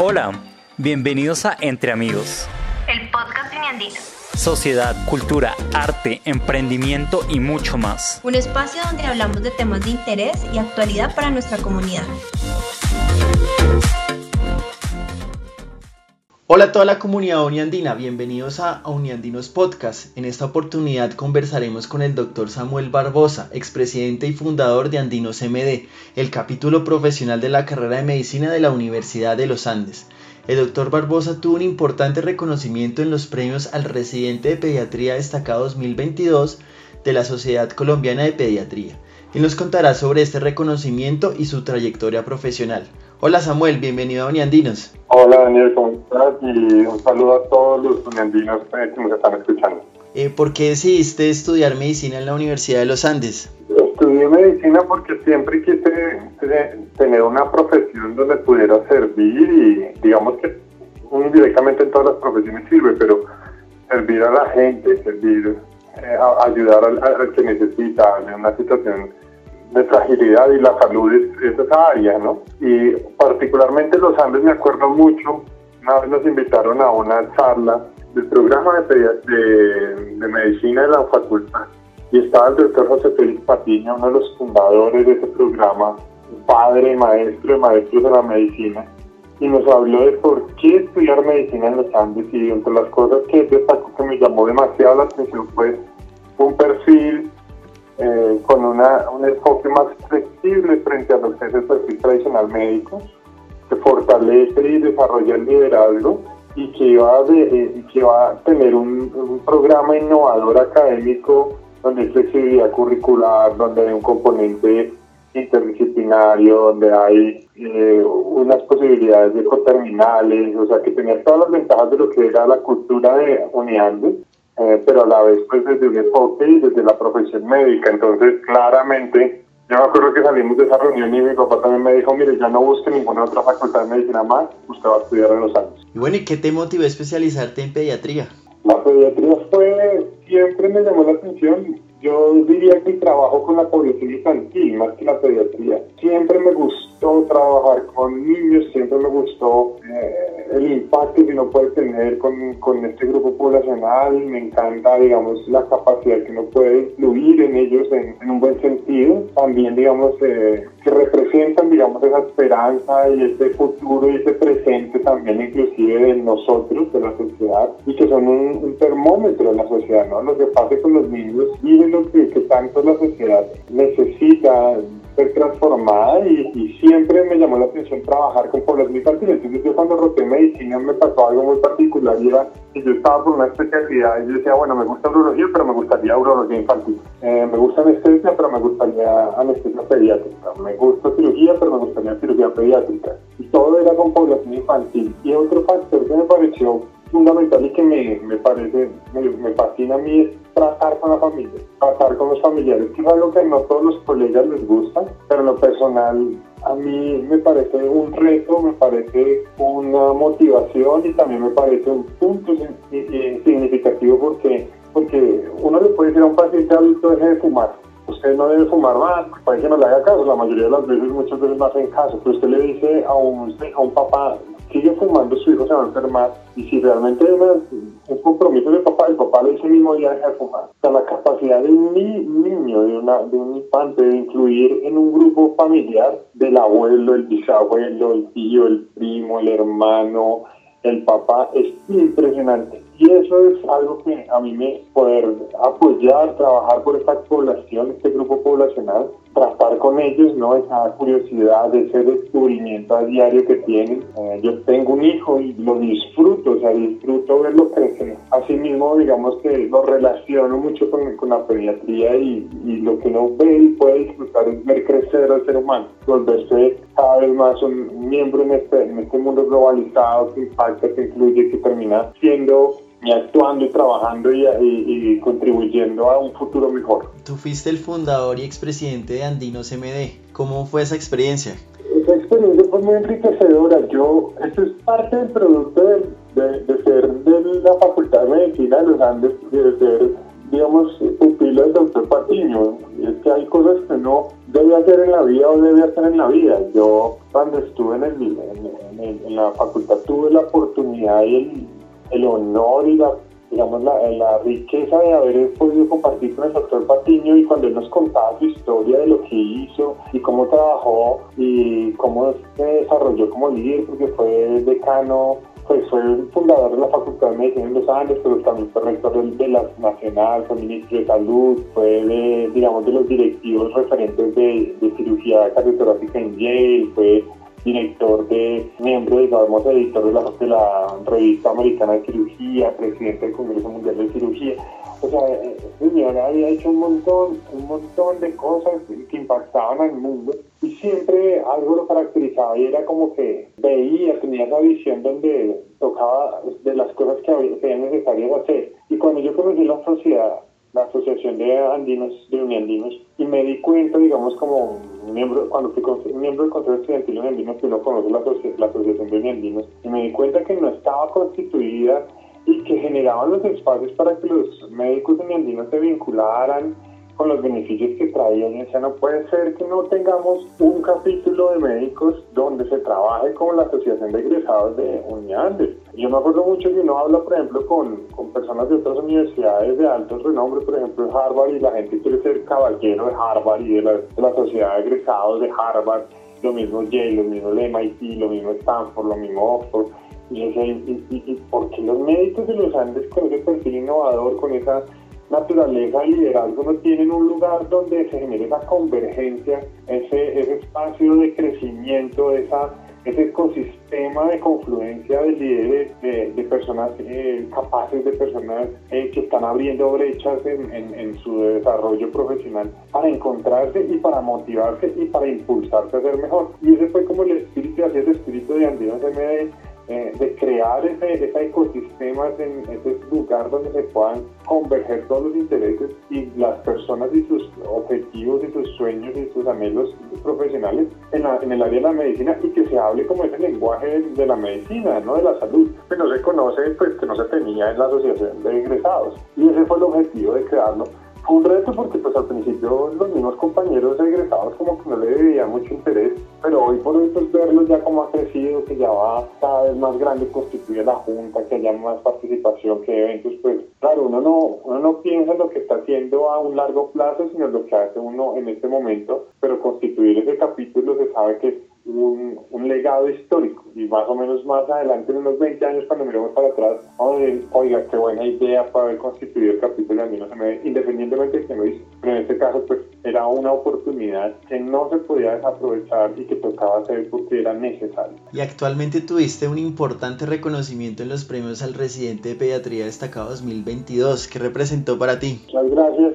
Hola, bienvenidos a Entre Amigos. El podcast Uniandino. Sociedad, cultura, arte, emprendimiento y mucho más. Un espacio donde hablamos de temas de interés y actualidad para nuestra comunidad. Hola a toda la comunidad uniandina, bienvenidos a Uniandinos Podcast. En esta oportunidad conversaremos con el doctor Samuel Barbosa, expresidente y fundador de Andinos MD, el capítulo profesional de la carrera de medicina de la Universidad de los Andes. El doctor Barbosa tuvo un importante reconocimiento en los premios al residente de pediatría destacado 2022 de la Sociedad Colombiana de Pediatría. y nos contará sobre este reconocimiento y su trayectoria profesional. Hola Samuel, bienvenido a Uniandinos. Hola Daniel, ¿cómo estás? Y un saludo a todos los uniandinos eh, que nos están escuchando. Eh, ¿Por qué decidiste estudiar medicina en la Universidad de los Andes? Estudié medicina porque siempre quise eh, tener una profesión donde pudiera servir y digamos que indirectamente en todas las profesiones sirve, pero servir a la gente, servir, ayudar al, que necesita en una situación de fragilidad y la salud es, esa área, ¿no? Y particularmente los Andes me acuerdo mucho, una vez nos invitaron a una charla del programa de, de, de medicina de la facultad y estaba el doctor José Félix Patiño, uno de los fundadores de ese programa, padre, maestro de maestros de la medicina, y nos habló de por qué estudiar medicina en los Andes y entre las cosas que destacó que me llamó demasiado la atención fue un perfil eh, con una, un enfoque más flexible frente a lo que es el perfil tradicional médico, que fortalece y desarrolla el liderazgo y que va, de, eh, que va a tener un, un, programa innovador académico donde hay flexibilidad curricular, donde hay un componente interdisciplinario, donde hay eh, unas posibilidades de coterminales, o sea, que tenía todas las ventajas de lo que era la cultura de Uniandes, eh, pero a la vez pues desde un enfoque y desde la profesión médica. Entonces, claramente, yo me acuerdo que salimos de esa reunión y mi papá también me dijo, mire, ya no busque ninguna otra facultad de medicina más, usted va a estudiar en los años. Y bueno, ¿y qué te motivó a especializarte en pediatría? La pediatría fue, siempre me llamó la atención. Yo diría que trabajo con la población infantil más que la pediatría. Siempre me gustó trabajar con niños, siempre me gustó impacto que uno puede tener con, con, este grupo poblacional. Me encanta, digamos, la capacidad que uno puede influir en ellos en, un buen sentido. También, digamos, eh, que representan, digamos, esa esperanza y este futuro y este presente también inclusive de nosotros, de la sociedad, y que son un, un termómetro de la sociedad, ¿no? Lo que pasa con los niños y de lo que, que tanto la sociedad necesita transformada y, y, siempre me llamó la atención trabajar con población infantil. Entonces yo cuando roté medicina me pasó algo muy particular y era que yo estaba por una especialidad y yo decía, bueno, me gusta urología, pero me gustaría urología infantil. Eh, me gusta anestesia, pero me gustaría anestesia pediátrica. Me gusta cirugía, pero me gustaría cirugía pediátrica. Y todo era con población infantil. Y otro factor que me pareció fundamental y que me, me parece, me, fascina a mí es tratar con la familia, tratar con los familiares, que es algo que no todos los colegas les gusta, pero en lo personal a mí me parece un reto, me parece una motivación y también me parece un punto significativo porque, porque uno le puede decir a un paciente adulto deje de fumar, usted no debe fumar más, para que no le haga caso, la mayoría de las veces, muchas veces no hacen caso, pero usted le dice a un, a un papá, sigue fumando, su hijo se va a enfermar. Y si realmente hay un compromiso de papá, el papá le dice mismo día deja de fumar. O sea, la capacidad de un niño, de, una, de un infante, de incluir en un grupo familiar del abuelo, el bisabuelo, el tío, el primo, el hermano, el papá, es impresionante. Y eso es algo que a mí me poder apoyar, trabajar por esta población, este grupo poblacional, tratar con ellos, ¿no? Esa curiosidad, ese descubrimiento a diario que tienen. Eh, yo tengo un hijo y lo disfruto, o sea, disfruto verlo crecer. Asimismo, digamos que lo relaciono mucho con, la pediatría y, y, lo que uno ve y puede disfrutar es ver crecer al ser humano, volverse cada vez más un miembro en este, en este mundo globalizado que impacta, que incluye, que termina siendo y actuando y trabajando y, y, y, contribuyendo a un futuro mejor. Tú fuiste el fundador y expresidente de Andinos MD. ¿Cómo fue esa experiencia? Esa experiencia fue muy enriquecedora. Yo, esto es parte del producto de, de, de ser de la Facultad de Medicina de los Andes, de ser, digamos, pupilo del doctor Patiño. Y es que hay cosas que uno debe hacer en la vida o debe hacer en la vida. Yo cuando estuve en, el, en, la facultad tuve la oportunidad y el, el honor y la digamos, la, la, riqueza de haber podido compartir con el doctor Patiño y cuando él nos contaba su historia de lo que hizo y cómo trabajó y cómo se desarrolló como líder, porque fue decano, pues fue el fundador de la Facultad de Medicina en Los Andes, pero también fue rector de, la Nacional, fue ministro de Salud, fue de, digamos, de los directivos referentes de, de cirugía cardiotorácica en Yale, fue director de, miembro, digamos, editor de la, de la revista americana de cirugía, presidente del Congreso Mundial de Cirugía. O sea, este señor había hecho un montón, un montón de cosas que impactaban al mundo y siempre algo lo caracterizaba y era como que veía, tenía esa visión donde tocaba de las cosas que había, que eran necesarias hacer. Y cuando yo conocí la sociedad, la Asociación de Andinos, de Uniandinos, y me di cuenta, digamos, como miembro, cuando fui miembro del Consejo Estudiantil de Uniandinos, que no conozco la, la Asociación de Uniandinos, y me di cuenta que no estaba constituida y que generaban los espacios para que los médicos uniandinos se vincularan con los beneficios que traían. Y decía, no puede ser que no tengamos un capítulo de médicos donde se trabaje con la Asociación de Egresados de Uniandes. Yo me acuerdo mucho que uno habla, por ejemplo, con, con personas de otras universidades de alto renombre, por ejemplo, Harvard, y la gente quiere ser caballero de Harvard y de la, de la Sociedad de Egresados de Harvard, lo mismo Yale, lo mismo MIT, lo mismo Stanford, lo mismo Oxford. Y, y, y, y, ¿por los médicos de los Andes con ese perfil innovador, con esa naturaleza y liderazgo no tienen un lugar donde se genere esa convergencia, ese, ese espacio de crecimiento, esa, ese ecosistema de confluencia de líderes, de, personas eh, capaces, de personas eh, que están abriendo brechas en, en, su desarrollo profesional para encontrarse y para motivarse y para impulsarse a ser mejor. Y ese fue como el espíritu, así el espíritu de Andinos MD eh, de crear ese, ecosistema, en ese lugar donde se puedan converger todos los intereses y las personas y sus objetivos y sus sueños y sus anhelos profesionales en, el área de la medicina y que se hable como ese lenguaje de, la medicina, no de la salud, que no se conoce, pues que no se tenía en la asociación de egresados. Y ese fue el objetivo de crearlo un reto porque pues al principio los mismos compañeros egresados como que no le veían mucho interés, pero hoy por hoy pues verlo ya como ha crecido, que ya va cada vez más grande, constituye la junta, que haya más participación, que eventos, pues claro, uno no, uno no piensa en lo que está haciendo a un largo plazo, sino lo que hace uno en este momento, pero constituir ese capítulo se sabe que es un, un, legado histórico y más o menos más adelante, en unos 20 años, cuando miremos para atrás, vamos a decir, oiga, qué buena idea para haber constituido el capítulo de Andino independientemente de que lo hizo. Pero en este caso, pues era una oportunidad que no se podía desaprovechar y que tocaba hacer porque era necesario. Y actualmente tuviste un importante reconocimiento en los premios al residente de pediatría destacado 2022. ¿Qué representó para ti? Muchas gracias.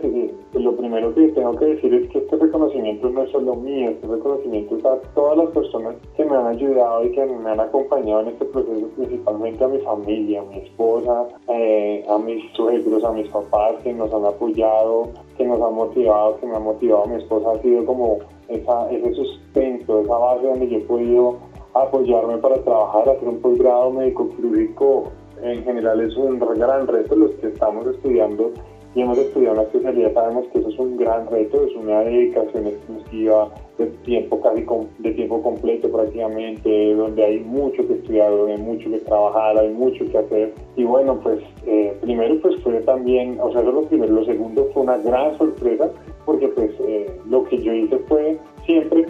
Lo primero que tengo que decir es que este reconocimiento no es solo mío, este reconocimiento es a todas las personas que me han ayudado y que me han acompañado en este proceso, principalmente a mi familia, a mi esposa, eh, a mis suegros, a mis papás que nos han apoyado, que nos han motivado, que me han motivado. Mi esposa ha sido como esa, ese sustento, esa base donde yo he podido apoyarme para trabajar, hacer un posgrado médico quirúrgico. En general es un gran reto los que estamos estudiando y hemos estudiado una especialidad, sabemos que eso es un gran reto, es una dedicación exclusiva de tiempo casi de tiempo completo prácticamente, donde hay mucho que estudiar, donde hay mucho que trabajar, hay mucho que hacer. Y bueno, pues eh, primero pues fue también, o sea, eso es lo primero, lo segundo fue una gran sorpresa, porque pues eh, lo que yo hice fue siempre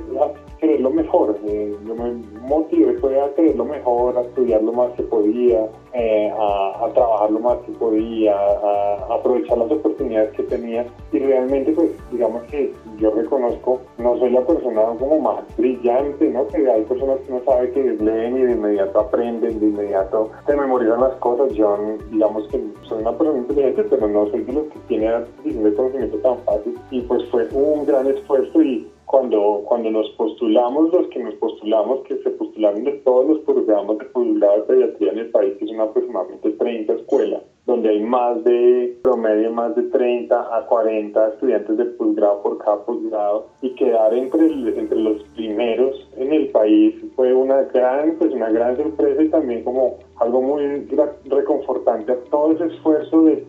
querer lo mejor, eh, yo me motivé fue a querer lo mejor, a estudiar lo más que podía, eh, a, trabajar lo más que podía, a, aprovechar las oportunidades que tenía. Y realmente pues digamos que yo reconozco, no soy la persona como más brillante, ¿no? Que hay personas que no saben que leen y de inmediato aprenden, de inmediato se memorizan las cosas, yo digamos que soy una persona inteligente, pero no soy de los que tiene de conocimiento tan fácil. Y pues fue un gran esfuerzo y cuando, cuando nos postulamos, los que nos postulamos, que se postularon de todos los programas de posgrado de pediatría en el país, que son aproximadamente 30 escuelas, donde hay más de promedio, más de 30 a 40 estudiantes de posgrado por cada posgrado, y quedar entre, entre los primeros en el país fue una gran, pues una gran sorpresa y también como algo muy reconfortante a todo ese esfuerzo de,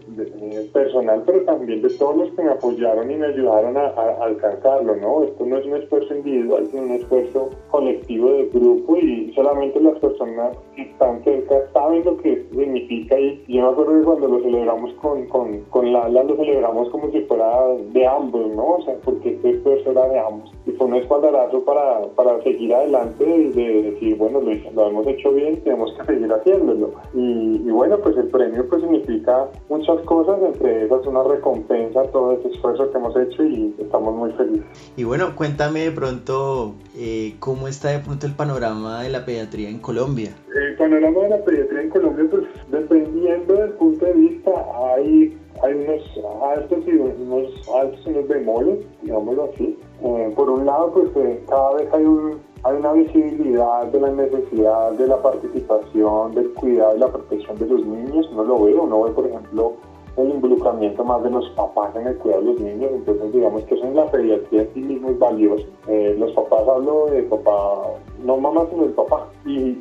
personal, pero también de todos los que me apoyaron y me ayudaron a, alcanzarlo, ¿no? Esto no es un esfuerzo individual, sino un esfuerzo colectivo de grupo y solamente las personas que están cerca saben lo que significa y yo me cuando lo celebramos con, con, con Lala, lo celebramos como si fuera de ambos, ¿no? O sea, porque este esfuerzo era de ambos. Y fue un espaldarazo para, para seguir adelante y de decir, bueno, lo, lo hemos hecho bien, tenemos que seguir haciéndolo. Y, y bueno, pues el premio pues significa muchas cosas, entre esas una recompensa a todo este esfuerzo que hemos hecho y estamos muy felices. Y bueno, cuéntame de pronto eh, cómo está de pronto el panorama de la pediatría en Colombia. El panorama de la pediatría en Colombia, pues dependiendo del punto de vista, hay hay unos altos y unos altos y unos bemoles, digámoslo así. Eh, por un lado, pues eh, cada vez hay un hay una visibilidad de la necesidad de la participación, del cuidado y la protección de los niños. No lo veo, no ve, por ejemplo, el involucramiento más de los papás en el cuidado de los niños. Entonces, digamos que eso en la pediatría sí mismo es valioso. Eh, los papás hablo de papá, no mamá, sino del papá. Y,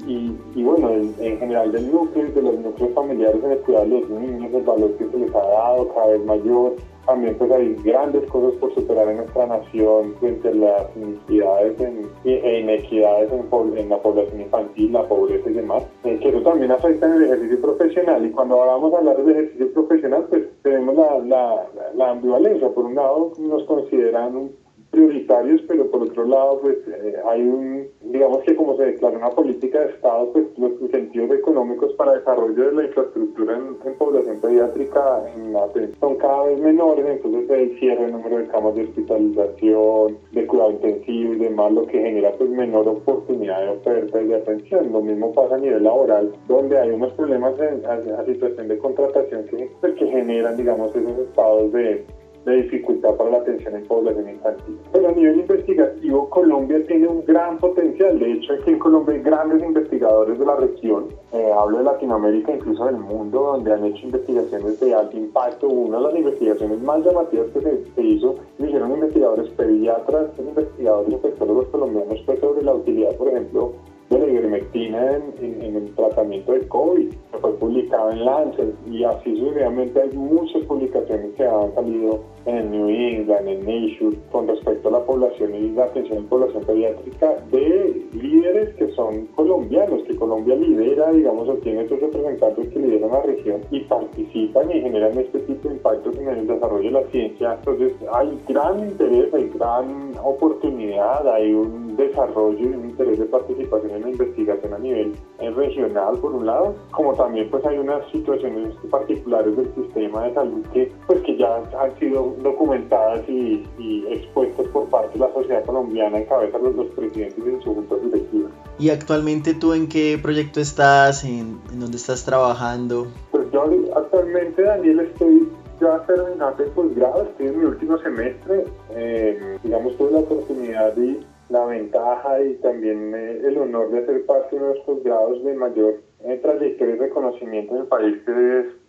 y, bueno, en, en, general del núcleo, de los núcleos familiares en el cuidado de los niños, el valor que se les ha dado cada vez mayor también pues hay grandes cosas por superar en nuestra nación frente a las inequidades e inequidades en, la población infantil, la pobreza y demás, eh, eso también afecta en el ejercicio profesional. Y cuando vamos a hablar de ejercicio profesional, pues tenemos la, ambivalencia. Por un lado, nos consideran prioritarios, pero por otro lado, pues eh, hay un, que como se declara una política de Estado, pues los incentivos económicos para desarrollo de la infraestructura en, población pediátrica en la, son cada vez menores, entonces el cierre el número de camas de hospitalización, de cuidado intensivo y demás, lo que genera pues menor oportunidad de oferta y de atención. Lo mismo pasa a nivel laboral, donde hay unos problemas en la situación de contratación que, pues, que generan, digamos, esos estados de de dificultad para la atención en población infantil. Pero a nivel investigativo, Colombia tiene un gran potencial. De hecho, aquí en Colombia hay grandes investigadores de la región, eh, hablo de Latinoamérica, incluso del mundo, donde han hecho investigaciones de alto impacto. Una de las investigaciones más llamativas que se, hizo, lo hicieron investigadores pediatras, investigadores infectólogos colombianos, fue sobre la utilidad, por ejemplo, de la ivermectina en, el tratamiento de COVID, que fue publicado en Lancet, y así sucesivamente hay muchas publicaciones que han salido en el New England, en Nature, con respecto a la población y la atención en población pediátrica de líderes que son colombianos, que Colombia lidera, digamos, o tiene estos representantes que lideran la región y participan y generan este tipo de impactos en el desarrollo de la ciencia. Entonces hay gran interés, hay gran oportunidad, hay un desarrollo y un interés de participación en la investigación a nivel regional, por un lado, como también pues hay unas situaciones particulares del sistema de salud que pues que ya han sido documentadas y, expuestas por parte de la sociedad colombiana en cabeza de los, presidentes y su junta directiva. ¿Y actualmente tú en qué proyecto estás? ¿En, en dónde estás trabajando? Pues yo actualmente, Daniel, estoy ya terminando el posgrado, estoy en mi último semestre. Eh, digamos, tuve la oportunidad y la ventaja y también eh, el honor de ser parte de los posgrados de mayor eh, trayectoria y reconocimiento en el país que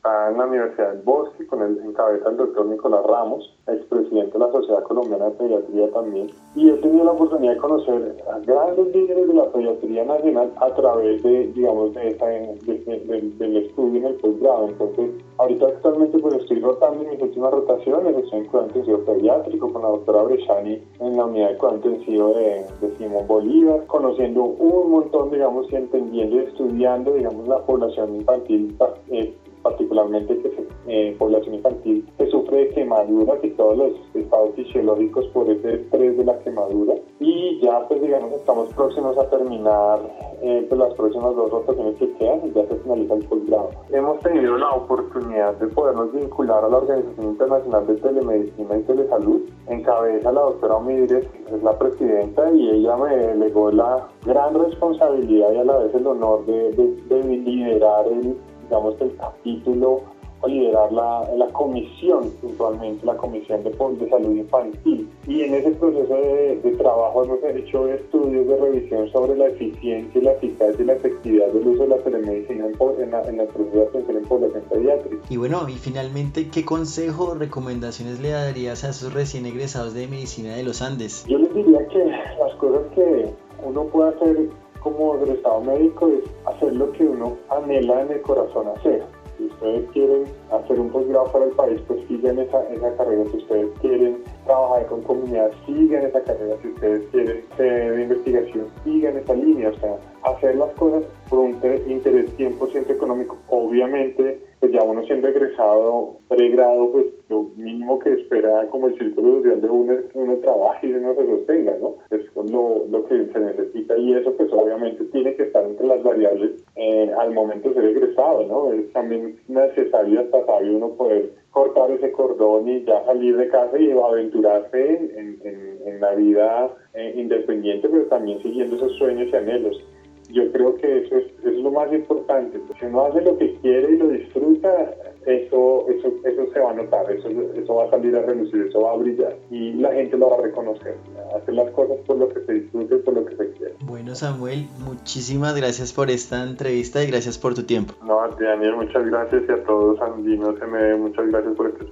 está en la Universidad del Bosque, con el encabeza el doctor Nicolás Ramos, expresidente de la Sociedad Colombiana de Pediatría también. Y he tenido la oportunidad de conocer a grandes líderes de la pediatría nacional a través de, digamos, de esta, del estudio en el posgrado. Entonces, ahorita actualmente pues estoy rotando en mis últimas rotaciones, estoy en cuidado pediátrico con la doctora Brechani en la unidad de cuidado intensivo de, de Simón Bolívar, conociendo un montón, digamos, y entendiendo y estudiando, digamos, la población infantil eh, particularmente que eh, población infantil que sufre de quemaduras y todos los estados fisiológicos por ese estrés de la quemadura. Y ya pues digamos estamos próximos a terminar eh, pues, las próximas dos rotaciones que quedan y ya se finaliza el posgrado. Hemos tenido la oportunidad de podernos vincular a la Organización Internacional de Telemedicina y Telesalud. Encabeza la doctora Omidres, es la presidenta y ella me delegó la gran responsabilidad y a la vez el honor de, de liderar el digamos, el capítulo o liderar la, la comisión, puntualmente la comisión de, de salud infantil. Y en ese proceso de, trabajo hemos hecho estudios de revisión sobre la eficiencia la eficacia y la efectividad del uso de la telemedicina en, la, en proceso de atención en población pediátrica. Y bueno, y finalmente, ¿qué consejo o recomendaciones le darías a esos recién egresados de medicina de los Andes? Yo les diría que las cosas que uno puede hacer como egresado médico es hacer lo que uno anhela en el corazón hacer. ustedes quieren hacer un posgrado para el país, pues sigan esa, esa carrera. Si ustedes quieren trabajar con comunidad, sigan esa carrera. Si ustedes quieren de investigación, sigan esa línea. O sea, hacer las cosas por un interés 100% económico. Obviamente, pues ya uno siendo egresado, pregrado, pues lo mínimo que espera como el círculo social de uno es que uno trabaje y uno se sostenga, ¿no? Es lo, lo que se necesita y eso pues obviamente tiene que estar entre las variables eh, al momento de ser egresado, ¿no? Es también necesario hasta sabio uno poder cortar ese cordón y ya salir de casa y aventurarse en, en, en la vida eh, independiente, pero también siguiendo esos sueños y anhelos yo creo que eso es, es, lo más importante. Si uno hace lo que quiere y lo disfruta, eso, eso, eso se va a notar, eso, eso va a salir a relucir, eso va a brillar y la gente lo va a reconocer. Hacer las cosas por lo que se disfrute, por lo que se quiere. Bueno, Samuel, muchísimas gracias por esta entrevista y gracias por tu tiempo. No, Daniel, muchas gracias y a todos, Andino, se me muchas gracias por este